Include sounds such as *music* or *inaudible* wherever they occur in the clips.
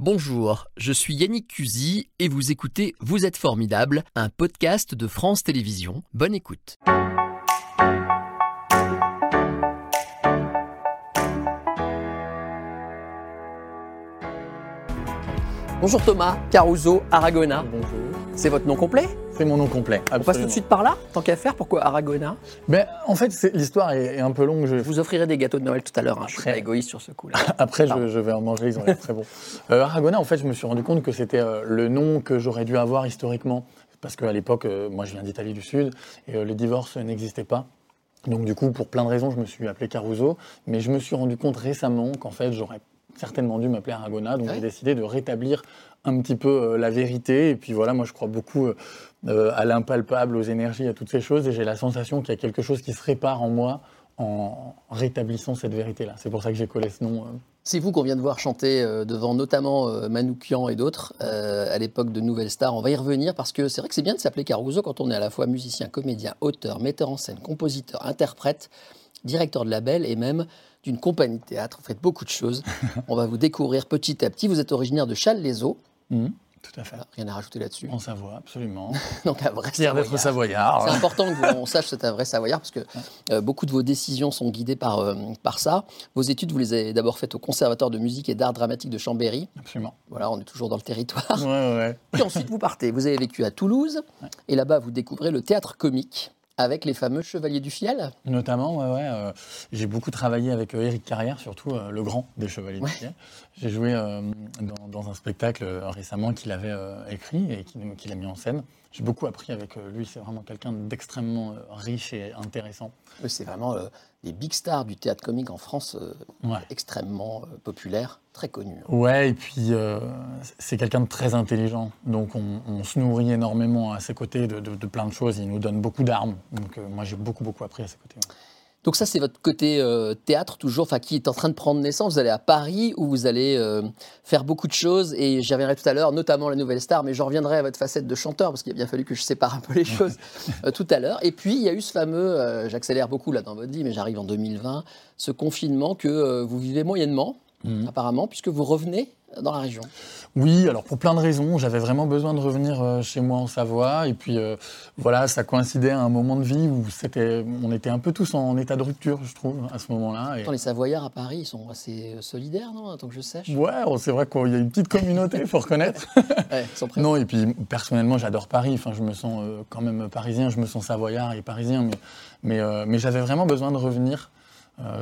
Bonjour, je suis Yannick Cusy et vous écoutez Vous êtes formidable, un podcast de France Télévisions. Bonne écoute. Bonjour Thomas Caruso Aragona. Bonjour. C'est votre nom complet C'est mon nom complet. On passe tout de suite par là, tant qu'à faire. Pourquoi Aragona Ben, en fait, l'histoire est, est un peu longue. Je- Je vous offrirai des gâteaux de Noël tout à l'heure. hein. Je suis pas égoïste sur ce coup-là. *laughs* Après, je, je vais en manger, ils ont l'air très bons. *laughs* Euh, Aragona, en fait, je me suis rendu compte que c'était euh, le nom que j'aurais dû avoir historiquement. Parce qu'à l'époque, euh, moi, je viens d'Italie du Sud et le divorce n'existait pas. Donc, du coup, pour plein de raisons, je me suis appelé Caruso. Mais je me suis rendu compte récemment qu'en fait, j'aurais certainement dû m'appeler Aragona. Donc, Ouais. j'ai décidé de rétablir un petit peu euh, la vérité. Et puis voilà, moi, je crois beaucoup euh, euh, à l'impalpable, aux énergies, à toutes ces choses. Et j'ai la sensation qu'il y a quelque chose qui se répare en moi en rétablissant cette vérité-là. C'est pour ça que j'ai collé ce nom. C'est vous qu'on vient de voir chanter devant notamment Manoukian et d'autres à l'époque de Nouvelle Star. On va y revenir parce que c'est vrai que c'est bien de s'appeler Caruso quand on est à la fois musicien, comédien, auteur, metteur en scène, compositeur, interprète, directeur de label et même d'une compagnie de théâtre. Vous faites beaucoup de choses. *laughs* on va vous découvrir petit à petit. Vous êtes originaire de Châles-les-Eaux. Mhm, tout à fait. Rien à rajouter là-dessus. En Savoie, absolument. *laughs* Donc un vrai Fier d'être Savoyard. savoyard. C'est important que vous- on sache que c'est un vrai Savoyard parce que euh, beaucoup de vos décisions sont guidées par, euh, par ça. Vos études, vous les avez d'abord faites au Conservatoire de musique et d'art dramatique de Chambéry. Absolument. Voilà, on est toujours dans le territoire. Ouais, ouais, ouais. Puis ensuite, vous partez. Vous avez vécu à Toulouse. Et là-bas, vous découvrez le théâtre comique avec les fameux Chevaliers du Fiel. Notamment, ouais, ouais. euh, j'ai beaucoup travaillé avec euh, Éric Carrière, surtout euh, le grand des Chevaliers Ouais. du Fiel. J'ai joué euh, dans, dans un spectacle euh, récemment qu'il avait euh, écrit et qu'il qu'il a mis en scène. J'ai beaucoup appris avec euh, lui. C'est vraiment quelqu'un d'extrêmement euh, riche et intéressant. C'est vraiment euh, des big stars du théâtre comique en France, euh, Ouais. extrêmement euh, populaire, très connu. Ouais, et puis c'est quelqu'un de très intelligent. Donc on, on se nourrit énormément à ses côtés de, de- de plein de choses. Il nous donne beaucoup d'armes. Donc moi j'ai beaucoup, beaucoup appris à ses côtés. ouais. Donc ça, c'est votre côté euh, théâtre toujours, enfin qui est en train de prendre naissance. Vous allez à Paris où vous allez euh, faire beaucoup de choses et j'y reviendrai tout à l'heure, notamment la Nouvelle Star, mais je reviendrai à votre facette de chanteur parce qu'il a bien fallu que je sépare un peu les *laughs* choses euh, tout à l'heure. Et puis il y a eu ce fameux, j'accélère beaucoup là dans votre vie, mais j'arrive en 2020, ce confinement que vous vivez moyennement Mhm. apparemment puisque vous revenez dans la région. Oui, alors pour plein de raisons, j'avais vraiment besoin de revenir euh, chez moi en Savoie. Et puis euh, voilà, ça coïncidait à un moment de vie où c'était, on était un peu tous en état de rupture, je trouve, à ce moment-là. Et... Les Savoyards à Paris, ils sont assez euh, solidaires, non? Tant que je sache. Ouais, bon, c'est vrai qu'il y a une petite communauté, il faut reconnaître. *laughs* Ouais, *laughs* ils sont prêts. Non, et puis personnellement, j'adore Paris. Enfin, je me sens euh, quand même parisien, je me sens savoyard et parisien, mais, mais, euh, mais j'avais vraiment besoin de revenir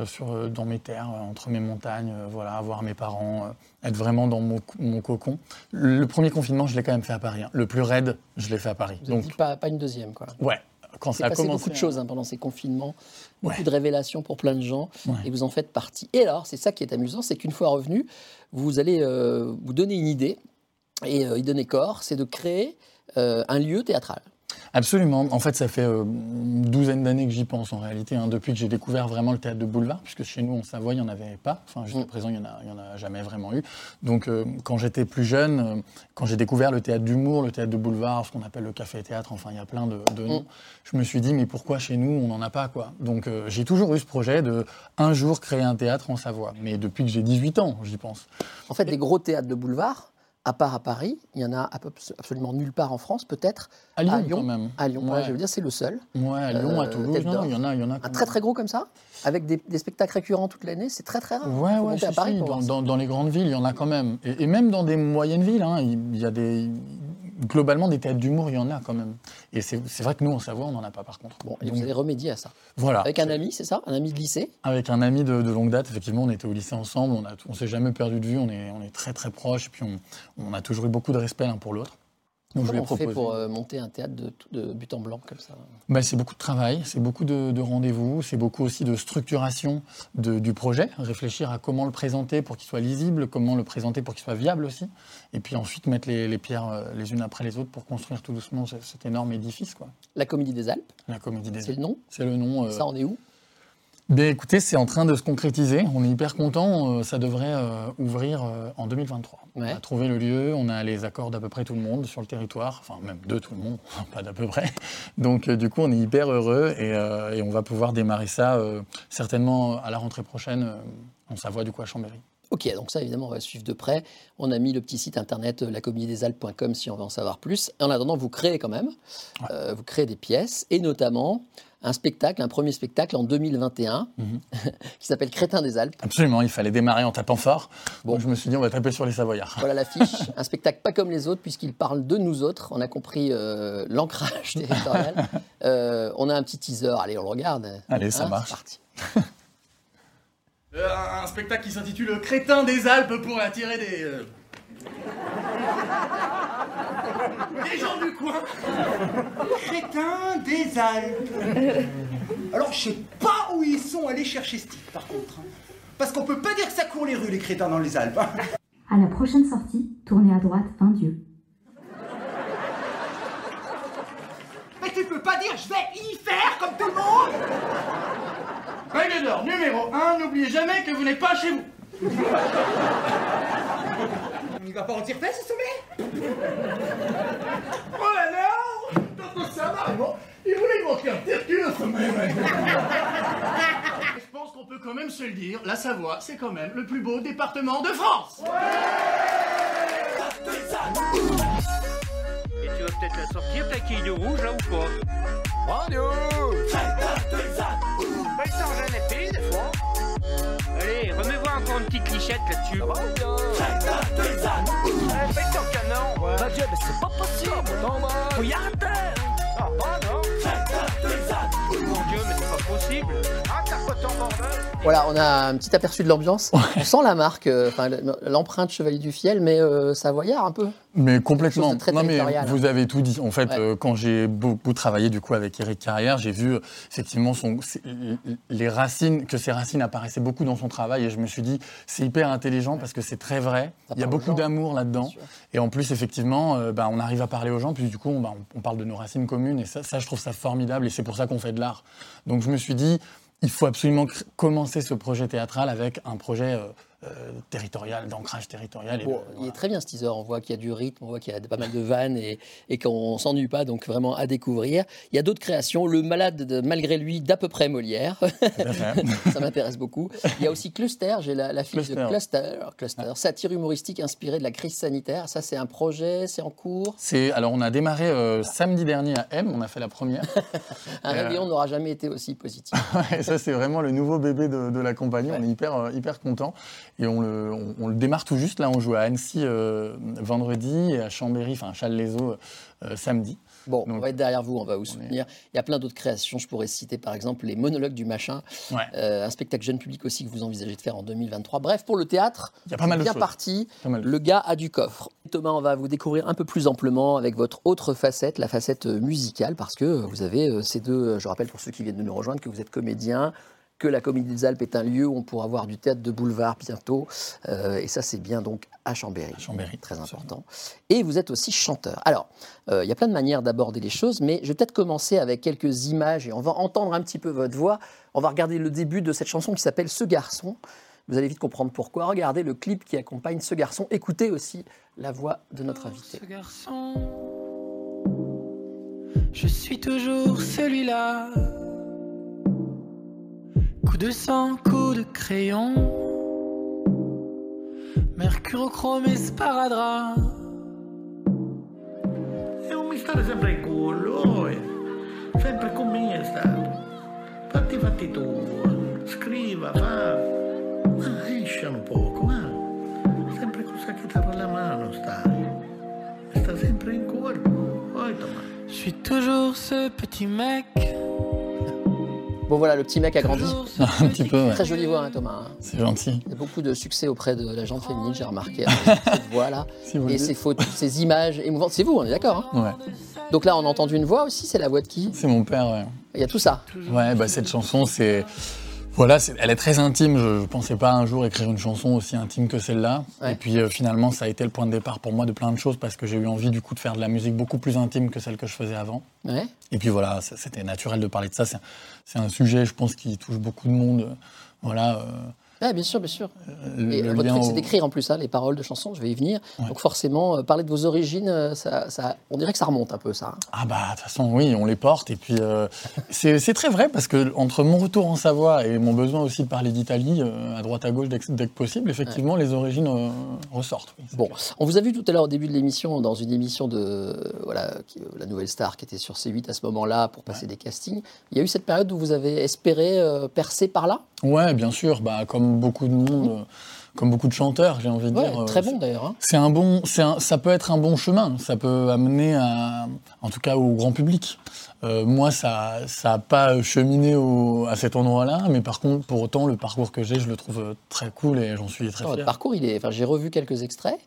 sur, euh, dans mes terres, euh, entre mes montagnes, euh, voilà, voir mes parents, euh, être vraiment dans mon, co- mon cocon. Le premier confinement, je l'ai quand même fait à Paris. hein. Le plus raide, je l'ai fait à Paris. Vous avez dit Donc, pas, pas une deuxième, quoi. ouais, quand ça a passé commencé. beaucoup de choses hein, pendant ces confinements, beaucoup de révélations pour plein de gens, Ouais. et vous en faites partie. Et alors, c'est ça qui est amusant, c'est qu'une fois revenu, vous allez euh, vous donner une idée, et euh, y donner corps, c'est de créer euh, un lieu théâtral. Absolument. En fait, ça fait euh, une douzaine d'années que j'y pense en réalité, hein, depuis que j'ai découvert vraiment le théâtre de boulevard, puisque chez nous en Savoie, il n'y en avait pas. Enfin, jusqu'à Mm. présent, il n'y en, a- en jamais vraiment eu. Donc, euh, quand j'étais plus jeune, euh, quand j'ai découvert le théâtre d'humour, le théâtre de boulevard, ce qu'on appelle le café-théâtre, enfin, il y a plein de, de noms, Mm. je me suis dit, mais pourquoi chez nous, on n'en a pas quoi? Donc, j'ai toujours eu ce projet de un jour créer un théâtre en Savoie. Mais depuis que j'ai 18 ans, j'y pense. En fait, des gros théâtres de boulevard, à part à Paris, il y en a absolument nulle part en France, peut-être À Lyon, À Lyon quand même. à Lyon. Ouais. Je veux dire, c'est le seul. Ouais, à Lyon, à Euh, Toulouse, non, il y en a, il y en a. Un très très gros comme ça, avec des, des spectacles récurrents toute l'année, c'est très très rare. Ouais, Faut ouais, à Paris si, dans, les grandes villes, il y en a quand même. Et, et même dans des moyennes villes, hein, il y a des. Globalement, des théâtres d'humour, il y en a quand même. Et c'est vrai que nous, en Savoie, on n'en a pas par contre. Bon, et Donc, vous allez remédier à ça. voilà. Avec un ami, c'est ça? Un ami de lycée? Avec un ami de, de longue date, effectivement, on était au lycée ensemble, on ne on s'est jamais perdu de vue, on est, on est très très proches, et puis on, on a toujours eu beaucoup de respect l'un pour l'autre. Donc je Comment on fait pour euh, monter un théâtre de, de but en blanc comme ça? Bah, c'est beaucoup de travail, c'est beaucoup de, de rendez-vous, c'est beaucoup aussi de structuration de- du projet, réfléchir à comment le présenter pour qu'il soit lisible, comment le présenter pour qu'il soit viable aussi, et puis ensuite mettre les, les pierres euh, les unes après les autres pour construire tout doucement ce- cet énorme édifice, quoi. La Comédie des Alpes, La Comédie des c'est le nom. C'est le nom. euh, Ça, on est où? Ben écoutez, c'est en train de se concrétiser. On est hyper content. ça devrait euh, ouvrir euh, en 2023. Ouais. On a trouvé le lieu, on a les accords d'à peu près tout le monde sur le territoire, enfin même de tout le monde, *laughs* pas d'à peu près. Donc euh, du coup, on est hyper heureux et, euh, et on va pouvoir démarrer ça euh, certainement à la rentrée prochaine euh, en Savoie du coup à Chambéry. Ok, donc ça évidemment on va suivre de près. On a mis le petit site internet euh, lacomédiedésalpes.com si on veut en savoir plus. En attendant, vous créez quand même, euh, vous créez des pièces et notamment un spectacle, un premier spectacle en 2021 Mhm. *laughs* qui s'appelle Crétin des Alpes. Absolument, il fallait démarrer en tapant fort. Bon. Donc je me suis dit, on va taper sur les Savoyards. Voilà l'affiche, *laughs* un spectacle pas comme les autres puisqu'il parle de nous autres. On a compris euh, l'ancrage *laughs* territorial. Euh, on a un petit teaser, allez on le regarde. Allez, ça Hein, marche. C'est parti. Euh, un spectacle qui s'intitule Crétin des Alpes pour attirer des. euh, des gens du coin. Crétin des Alpes. Alors, je sais pas où ils sont allés chercher ce type, par contre. hein. Parce qu'on peut pas dire que ça court les rues, les crétins dans les Alpes. hein. À la prochaine sortie, tournez à droite 20 Dieu. Mais tu peux pas dire je vais y faire comme tout le monde Règle d'or numéro 1, n'oubliez jamais que vous n'êtes pas chez vous. Il va pas en fait ce sommet Oh alors Donc ça va, bon Il voulait manquer un tercule ce Je pense qu'on peut quand même se le dire, la Savoie, c'est quand même le plus beau département de France. Et tu vas peut-être la sortir ta quille de rouge là ou quoi Radio Pas le temps, j'en ai fait des fois. Allez, remets-moi encore une petite lichette là-dessus. Bien Allez, fais ton canon, ouais. Bah Dieu, mais c'est pas possible. Non, bah... Faut y arrêter. Ah, bah non Mon Dieu, mais c'est pas possible. Ah, Voilà, on a un petit aperçu de l'ambiance. On sent la marque, euh, l'empreinte Chevalier du Fiel, mais euh, savoyard un peu. Mais complètement. Très non, mais vous avez tout dit. En fait, Ouais. euh, quand j'ai beaucoup travaillé du coup avec Eric Carrière, j'ai vu effectivement son, les racines, que ses racines apparaissaient beaucoup dans son travail, et je me suis dit, c'est hyper intelligent parce que c'est très vrai. Ça Il y a beaucoup d'amour là-dedans, et en plus effectivement, euh, bah, on arrive à parler aux gens, puis du coup, on, bah, on parle de nos racines communes, et ça, ça, je trouve ça formidable, et c'est pour ça qu'on fait de l'art. Donc je me suis dit. Il faut absolument commencer ce projet théâtral avec un projet euh, territorial, d'ancrage territorial. et il voilà. est très bien ce teaser. On voit qu'il y a du rythme, on voit qu'il y a pas mal de vannes et, et qu'on s'ennuie pas, donc vraiment à découvrir. Il y a d'autres créations. Le malade, de- malgré lui, d'à peu près Molière. *laughs* Ça m'intéresse beaucoup. Il y a aussi Cluster. J'ai la, la fiche de Cluster. Cluster. Cluster. Satire humoristique inspirée de la crise sanitaire. Ça, c'est un projet, c'est en cours. C'est alors on a démarré euh, samedi dernier à M, on a fait la première. *laughs* Un Euh, réveillon n'aura jamais été aussi positif. *laughs* ça c'est vraiment le nouveau bébé de, de la compagnie. On est hyper hyper content et on le on, on le démarre tout juste là. On joue à Annecy euh, vendredi et à Chambéry, enfin à Challes-les-Eaux euh, samedi. Bon, on va être derrière vous, on va vous est- soutenir. Il y a plein d'autres créations. Je pourrais citer par exemple les monologues du machin, Ouais. Euh, un spectacle jeune public aussi que vous envisagez de faire en 2023. Bref, pour le théâtre, Il y a pas mal de bien choses. parti. Pas mal de Le gars a du coffre. Thomas, on va vous découvrir un peu plus amplement avec votre autre facette, la facette musicale, parce que vous avez ces deux. Je rappelle pour ceux qui viennent de nous rejoindre que vous êtes comédien, que la Comédie des Alpes est un lieu où on pourra voir du théâtre de boulevard bientôt, euh, et ça c'est bien donc à Chambéry. À Chambéry, très absolument. important. Et vous êtes aussi chanteur. Alors, euh, il y a plein de manières d'aborder les choses, mais je vais peut-être commencer avec quelques images et on va entendre un petit peu votre voix. On va regarder le début de cette chanson qui s'appelle Ce garçon. Vous allez vite comprendre pourquoi. Regardez le clip qui accompagne ce garçon. Écoutez aussi la voix de notre invité. Ce garçon, je suis toujours celui-là. Coup de sang, coup de crayon. Mercurochrome et sparadrap. È un mistero sempre in culo, eh. sempre con me è stato. Fatti fatti tu, scriva, fa. Ma esce un poco, ma. Sempre con la chitarra alla mano sta. Sta sempre in cuore. Poi Tommaso. Je suis toujours ce petit mec. Bon voilà, le petit mec a grandi. *laughs* Un petit peu, ouais. Très jolie voix, hein, Thomas. hein. C'est gentil. Il y a beaucoup de succès auprès de la gente féminine, j'ai remarqué, avec *laughs* cette voix-là. Si Et ces photos, ces images émouvantes. C'est vous, on est d'accord. hein Ouais. Donc là, on a entendu une voix aussi, c'est la voix de qui? C'est mon père. Ouais. Il y a tout ça. Ouais, bah cette chanson, c'est. Voilà, elle est très intime. Je ne pensais pas un jour écrire une chanson aussi intime que celle-là. Ouais. Et puis euh, finalement, ça a été le point de départ pour moi de plein de choses parce que j'ai eu envie du coup de faire de la musique beaucoup plus intime que celle que je faisais avant. Ouais. Et puis voilà, c'était naturel de parler de ça. C'est un- sujet, je pense, qui touche beaucoup de monde. Voilà. euh, Ah, bien sûr, bien sûr. Le- Et le votre truc, c'est d'écrire en plus hein, les paroles de chansons, je vais y venir. Ouais. Donc forcément, euh, parler de vos origines, euh, ça, ça- on dirait que ça remonte un peu, ça. hein. Ah bah de toute façon oui, on les porte et puis euh, c'est très vrai parce que entre mon retour en Savoie et mon besoin aussi de parler d'Italie euh, à droite à gauche dès que, dès que possible, effectivement les origines euh, ressortent. oui, Bon, clair. on vous a vu tout à l'heure au début de l'émission, dans une émission de euh, voilà, qui- la Nouvelle Star qui était sur C8 à ce moment-là pour passer des castings. Il y a eu cette période où vous avez espéré euh, percer par là? Ouais, bien sûr, bah comme beaucoup de monde, euh, comme beaucoup de chanteurs, j'ai envie de Ouais, dire. euh, très bon d'ailleurs. hein. C'est un bon, c'est un- ça peut être un bon chemin, ça peut amener à, en tout cas au grand public. Euh, moi, ça, ça a pas cheminé au- à cet endroit-là, mais par contre, pour autant, le parcours que j'ai, je le trouve très cool et j'en suis très fier. parcours, il est. Enfin, j'ai revu quelques extraits.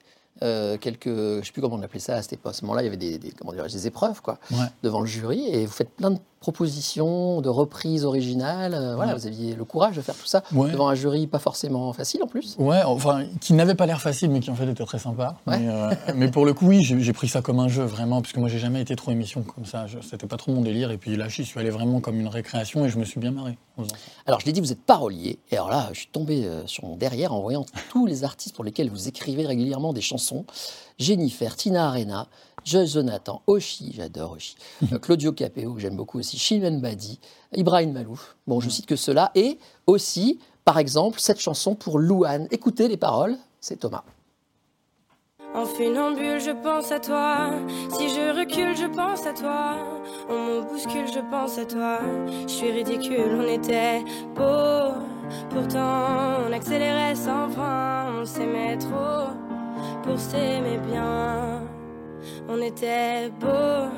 euh, quelques, je sais plus comment on appelait ça à cette époque. À ce moment-là, il y avait des, des- comment dirais-je, des épreuves quoi, Ouais. devant le jury, et vous faites plein de propositions, de reprises originales. euh, voilà, Ouais. vous aviez le courage de faire tout ça Ouais. devant un jury pas forcément facile en plus. Ouais, enfin, qui n'avait pas l'air facile, mais qui en fait était très sympa. Ouais. Mais, euh, *laughs* mais pour le coup, oui, j'ai pris ça comme un jeu, vraiment, parce que moi, j'ai jamais été trop émission comme ça. C'était pas trop mon délire. Et puis là, j'y suis allé vraiment comme une récréation et je me suis bien marré. Alors, je l'ai dit, vous êtes parolier. Et alors là, je suis tombé euh, sur mon derrière en voyant tous les artistes pour lesquels vous écrivez régulièrement des chansons. Jennifer, Tina Arena, Joyce Jonathan, Oshi, j'adore Oshi, *laughs* Claudio Capeo, que j'aime beaucoup aussi, Chimène Badi, Ibrahim Malouf. Bon, je cite que cela. Et aussi, par exemple, cette chanson pour Louane. Écoutez les paroles, c'est Thomas. En funambule, je pense à toi. Si je recule, je pense à toi. On me bouscule, je pense à toi. Je suis ridicule, on était beau. Pourtant, on accélérait sans frein. On s'aimait trop pour s'aimer bien. On était beau.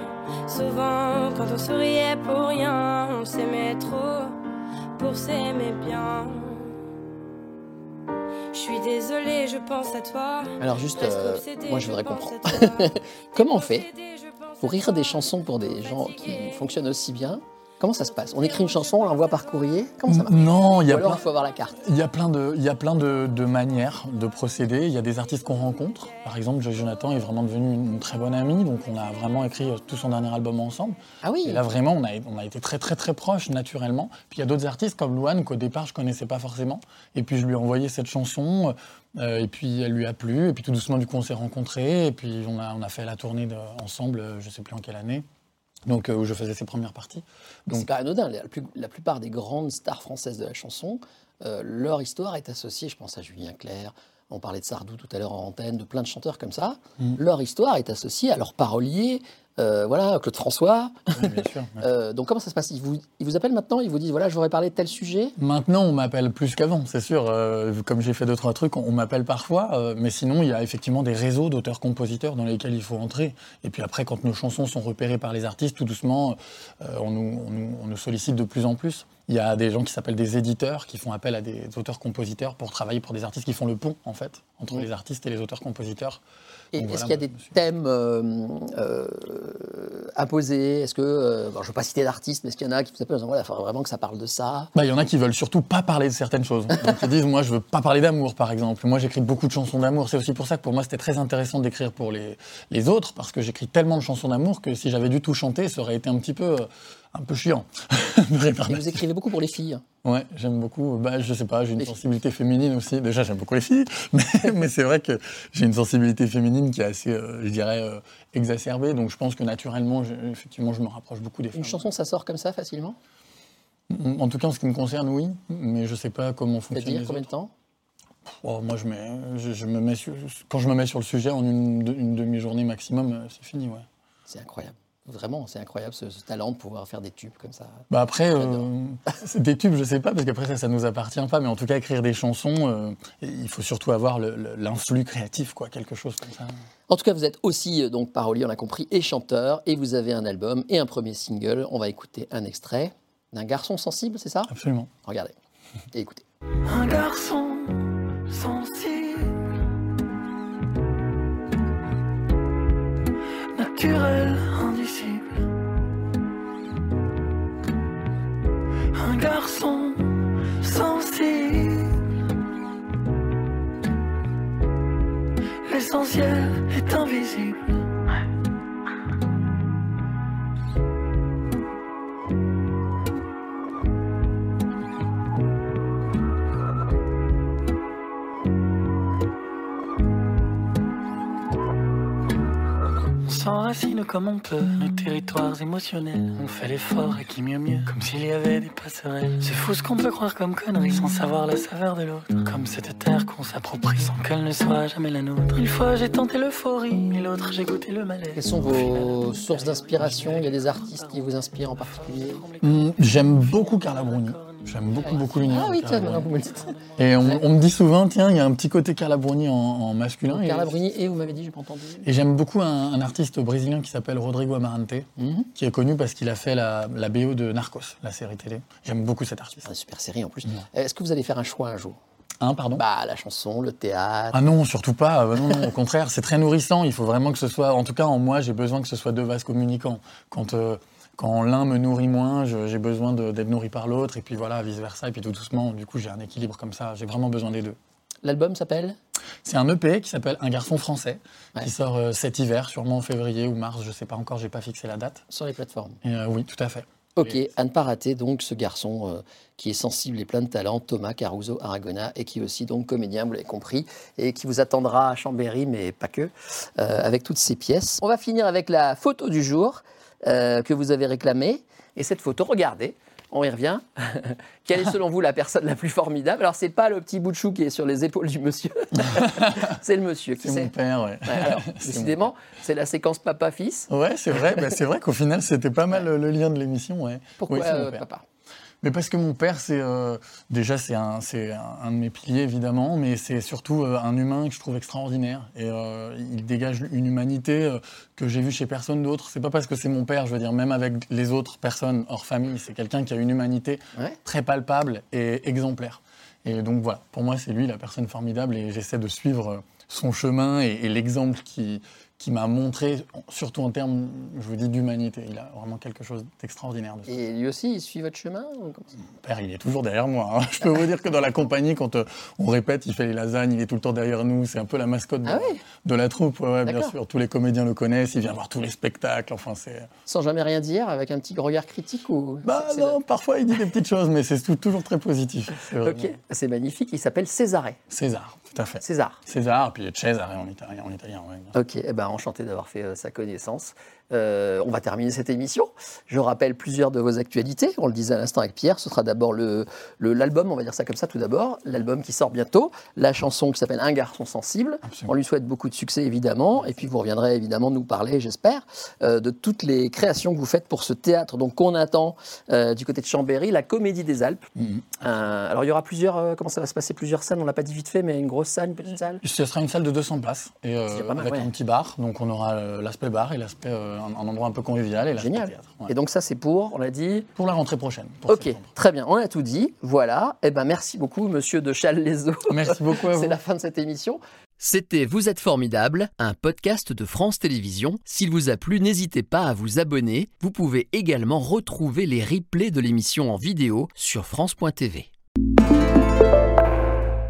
Souvent, quand on souriait pour rien, on s'aimait trop pour s'aimer bien. Je suis désolée, je pense à toi. Alors juste, euh, moi je voudrais comprendre. *laughs* Comment on fait pour toi. des chansons pour des gens qui fonctionnent aussi bien Comment ça se passe? On écrit une chanson, on l'envoie par courrier? Comment ça marche? Non, il y Ou a alors plein- il faut avoir la carte. Il y a plein de, il y a plein de, de manières de procéder. Il y a des artistes qu'on rencontre. Par exemple, Jonathan est vraiment devenu une, très bonne amie, donc on a vraiment écrit euh, tout son dernier album ensemble. Ah oui Et là, vraiment, on a, on a été très, très, très proches naturellement. Puis il y a d'autres artistes comme Louane qu'au départ, je connaissais pas forcément. Et puis je lui ai envoyé cette chanson, euh, et puis elle lui a plu. Et puis tout doucement, du coup, on s'est rencontrés. Et puis on a, on a fait la tournée de- ensemble, euh, je sais plus en quelle année. Donc, euh, où je faisais ses premières parties. C'est Donc, pas anodin. La, plus- la plupart des grandes stars françaises de la chanson, euh, leur histoire est associée, je pense à Julien Clerc, on parlait de Sardou tout à l'heure en antenne, de plein de chanteurs comme ça. Mm. Leur histoire est associée à leur parolier, euh, voilà, Claude François. oui, bien sûr. Euh, donc comment ça se passe? Ils vous, ils vous appellent maintenant, ils vous disent, voilà, je voudrais parler de tel sujet. Maintenant, on m'appelle plus qu'avant, c'est sûr. Euh, comme j'ai fait deux, trois trucs, on, on m'appelle parfois. mais sinon, il y a effectivement des réseaux d'auteurs-compositeurs dans lesquels il faut entrer. Et puis après, quand nos chansons sont repérées par les artistes, tout doucement, on, nous, on nous- on nous sollicite de plus en plus. Il y a des gens qui s'appellent des éditeurs, qui font appel à des auteurs-compositeurs pour travailler pour des artistes qui font le pont, en fait, entre les artistes et les auteurs-compositeurs. Est-ce voilà, qu'il y a des thèmes euh, euh, imposés Est-ce que, euh, bon, je ne veux pas citer d'artistes, mais est-ce qu'il y en a qui vous appellent voilà, il faudrait vraiment que ça parle de ça? Bah, il y en a qui veulent surtout pas parler de certaines choses. *laughs* Donc ils disent, moi, je veux pas parler d'amour, par exemple. Moi, j'écris beaucoup de chansons d'amour. C'est aussi pour ça que pour moi, c'était très intéressant d'écrire pour les, les autres, parce que j'écris tellement de chansons d'amour que si j'avais dû tout chanter, ça aurait été un petit peu, euh, un peu chiant. *laughs* vous écrivez beaucoup pour les filles. Ouais, j'aime beaucoup. Bah, je sais pas, j'ai une Les filles. sensibilité féminine aussi. Déjà, j'aime beaucoup les filles, *laughs* mais, mais c'est vrai que j'ai une sensibilité féminine qui est assez, euh, je dirais, euh, exacerbée. Donc, je pense que naturellement, je- effectivement, je me rapproche beaucoup des femmes. Une chanson, ça sort comme ça facilement? En tout cas, en ce qui me concerne, oui, mais je sais pas comment fonctionne C'est-à-dire combien de temps? Oh, moi, je, mets, je, je me mets sur- quand je me mets sur le sujet, en une, une demi-journée maximum, euh, c'est fini, ouais. C'est incroyable. Vraiment, c'est incroyable ce, ce talent de pouvoir faire des tubes comme ça. Bah après, euh, *laughs* c'est des tubes, je sais pas, parce qu'après ça, ça nous appartient pas, mais en tout cas, écrire des chansons, euh, il faut surtout avoir l'influx créatif, quoi, quelque chose comme ça. En tout cas, vous êtes aussi euh, donc parolier, on l'a compris, et chanteur, et vous avez un album et un premier single. On va écouter un extrait d'un garçon sensible, c'est ça? Absolument. Regardez et écoutez. Un garçon sensible, s'enracine comme on peut. Nos territoires émotionnels, on fait l'effort et qui mieux mieux. Comme s'il y avait des passerelles. C'est fou ce qu'on peut croire comme connerie sans savoir la saveur de l'autre. Comme cette terre qu'on s'approprie sans qu'elle ne soit jamais la nôtre. Une fois j'ai tenté l'euphorie, et l'autre j'ai goûté le malaise. Quelles sont vos sources d'inspiration? Il y a des artistes qui vous inspirent en particulier? Hmm, J'aime beaucoup Carla Bruni. J'aime beaucoup, beaucoup l'univers. Ah oui, tiens, vous me le dites. Et on, on me dit souvent, tiens, il y a un petit côté Carla Bruni en, en masculin. et- Carla Bruni et vous m'avez dit, j'ai pas entendu. Et j'aime beaucoup un, un artiste brésilien qui s'appelle Rodrigo Amarante, Mhm. qui est connu parce qu'il a fait la, la BO de Narcos, la série télé. J'aime beaucoup cet artiste. C'est une super série en plus. Est-ce que vous allez faire un choix un jour? Hein, pardon? Bah, la chanson, le théâtre. Ah non, surtout pas. Euh, non, non, au contraire, c'est très nourrissant. Il faut vraiment que ce soit, en tout cas en moi, j'ai besoin que ce soit deux vases communicants. Quand, euh, quand l'un me nourrit moins, j'ai besoin d'être nourri par l'autre, et puis voilà, vice versa. Et puis tout doucement, du coup, j'ai un équilibre comme ça. J'ai vraiment besoin des deux. L'album s'appelle? C'est un EP qui s'appelle Un garçon français, Ouais. qui sort euh, cet hiver, sûrement en février ou mars, je sais pas encore, j'ai pas fixé la date. sur les plateformes. Et, euh, oui, tout à fait. Ok, à ne pas rater donc ce garçon euh, qui est sensible et plein de talent, Thomas Caruso Aragona, et qui est aussi donc comédien, vous l'avez compris, et qui vous attendra à Chambéry, mais pas que, avec toutes ses pièces. On va finir avec la photo du jour euh, que vous avez réclamée. Et cette photo, regardez, on y revient. *laughs* Quelle est selon vous la personne la plus formidable? Alors, c'est pas le petit bout de chou qui est sur les épaules du monsieur, *laughs* c'est le monsieur qui C'est mon père, ouais. Ouais, alors, *laughs* C'est mon décidément, c'est la séquence papa-fils. Ouais, c'est vrai. bah, c'est vrai qu'au final, c'était pas mal le lien de l'émission. Ouais. Pourquoi Oui, euh, papa? Mais parce que mon père, c'est euh, déjà c'est un, c'est un, un de mes piliers évidemment, mais c'est surtout euh, un humain que je trouve extraordinaire et euh, il dégage une humanité que j'ai vue chez personne d'autre. C'est pas parce que c'est mon père, je veux dire, même avec les autres personnes hors famille, c'est quelqu'un qui a une humanité Ouais. très palpable et exemplaire. Et donc voilà, pour moi, c'est lui la personne formidable et j'essaie de suivre son chemin et, et l'exemple qui, qui m'a montré, surtout en termes, je vous dis, d'humanité. Il a vraiment quelque chose d'extraordinaire. de. Et lui aussi, il suit votre chemin ou ça Mon père, il est toujours derrière moi. hein. *laughs* Je peux vous dire que dans la compagnie, quand euh, on répète, il fait les lasagnes, il est tout le temps derrière nous. C'est un peu la mascotte de, Ah de la troupe. Ouais, bien sûr, tous les comédiens le connaissent. Il vient voir tous les spectacles. Enfin, c'est. Sans jamais rien dire, avec un petit regard critique ou Bah non, parfois il dit des petites choses, mais c'est toujours très positif. C'est Ok, vraiment- c'est magnifique. Il s'appelle Césaré. César, tout à fait. César. César, puis Cesare en italien. En italien ouais. Ok, eh ben, enchanté d'avoir fait euh, sa connaissance. Euh, on va terminer cette émission. Je rappelle plusieurs de vos actualités. On le disait à l'instant avec Pierre. Ce sera d'abord le- l'album, on va dire ça comme ça tout d'abord. L'album qui sort bientôt. La chanson qui s'appelle Un garçon sensible. Absolument. On lui souhaite beaucoup de succès évidemment. Et puis vous reviendrez évidemment nous parler, j'espère, euh, de toutes les créations que vous faites pour ce théâtre donc qu'on attend euh, du côté de Chambéry, la Comédie des Alpes. Mhm. Euh, alors il y aura plusieurs, comment ça va se passer? Plusieurs scènes, on l'a pas dit vite fait, mais une grosse salle, une petite salle? Ce sera une salle de 200 places et mal, avec ouais. un petit bar. Donc on aura l'aspect bar et l'aspect un, un endroit un peu convivial et l'aspect Génial. théâtre. ouais. Et donc ça c'est pour, on l'a dit Pour la rentrée prochaine. pour Ok, septembre. très bien, on a tout dit, voilà. Eh ben merci beaucoup monsieur de Challes-les-Eaux. *laughs* Merci beaucoup à vous. C'est la fin de cette émission. C'était Vous êtes formidable, un podcast de France Télévisions. S'il vous a plu, n'hésitez pas à vous abonner. Vous pouvez également retrouver les replays de l'émission en vidéo sur France.tv.